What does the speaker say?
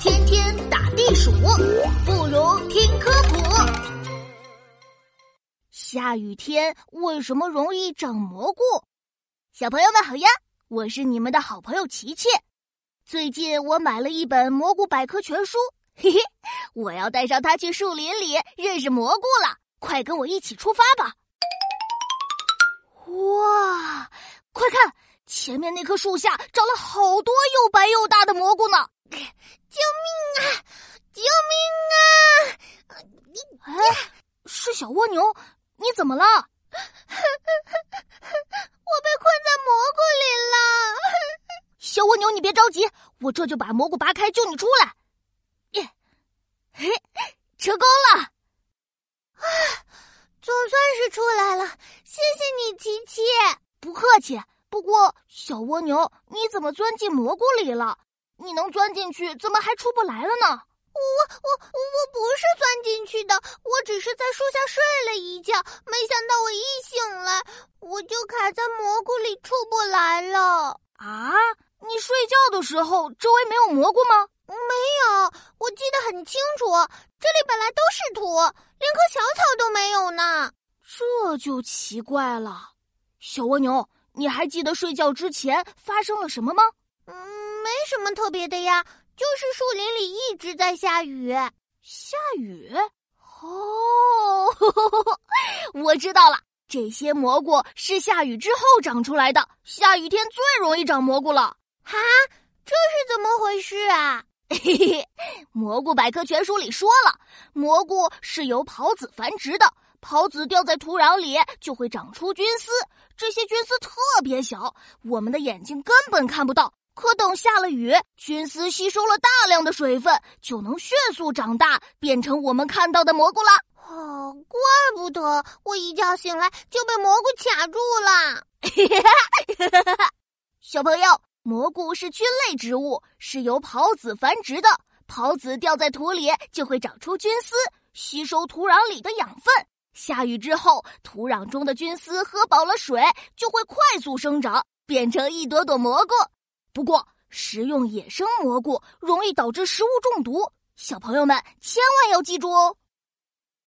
天天打地鼠，不如听科普。下雨天为什么容易长蘑菇？小朋友们好呀，我是你们的好朋友琪琪。最近我买了一本《蘑菇百科全书》，嘿嘿，我要带上它去树林里认识蘑菇了。快跟我一起出发吧！哇，快看，前面那棵树下长了好多又白又大的蘑菇呢！救命啊！救命啊！你哎，是小蜗牛，你怎么了？我被困在蘑菇里了。小蜗牛，你别着急，我这就把蘑菇拔开，救你出来。耶，嘿，成功了！啊，总算是出来了，谢谢你，琪琪。不客气。不过，小蜗牛，你怎么钻进蘑菇里了？你能钻进去，怎么还出不来了呢？我我我不是钻进去的，我只是在树下睡了一觉，没想到我一醒来，我就卡在蘑菇里出不来了。啊！你睡觉的时候周围没有蘑菇吗？没有，我记得很清楚，这里本来都是土，连棵小草都没有呢。这就奇怪了。小蜗牛，你还记得睡觉之前发生了什么吗？嗯。没什么特别的呀，就是树林里一直在下雨。下雨？哦，我知道了，这些蘑菇是下雨之后长出来的。下雨天最容易长蘑菇了。哈，这是怎么回事啊？嘿嘿，蘑菇百科全书里说了，蘑菇是由孢子繁殖的，孢子掉在土壤里就会长出菌丝，这些菌丝特别小，我们的眼睛根本看不到。可等下了雨，菌丝吸收了大量的水分，就能迅速长大，变成我们看到的蘑菇了。哦，怪不得我一觉醒来就被蘑菇卡住了。小朋友，蘑菇是菌类植物，是由孢子繁殖的。孢子掉在土里，就会长出菌丝，吸收土壤里的养分。下雨之后，土壤中的菌丝喝饱了水，就会快速生长，变成一朵朵蘑菇。不过，食用野生蘑菇容易导致食物中毒，小朋友们千万要记住哦。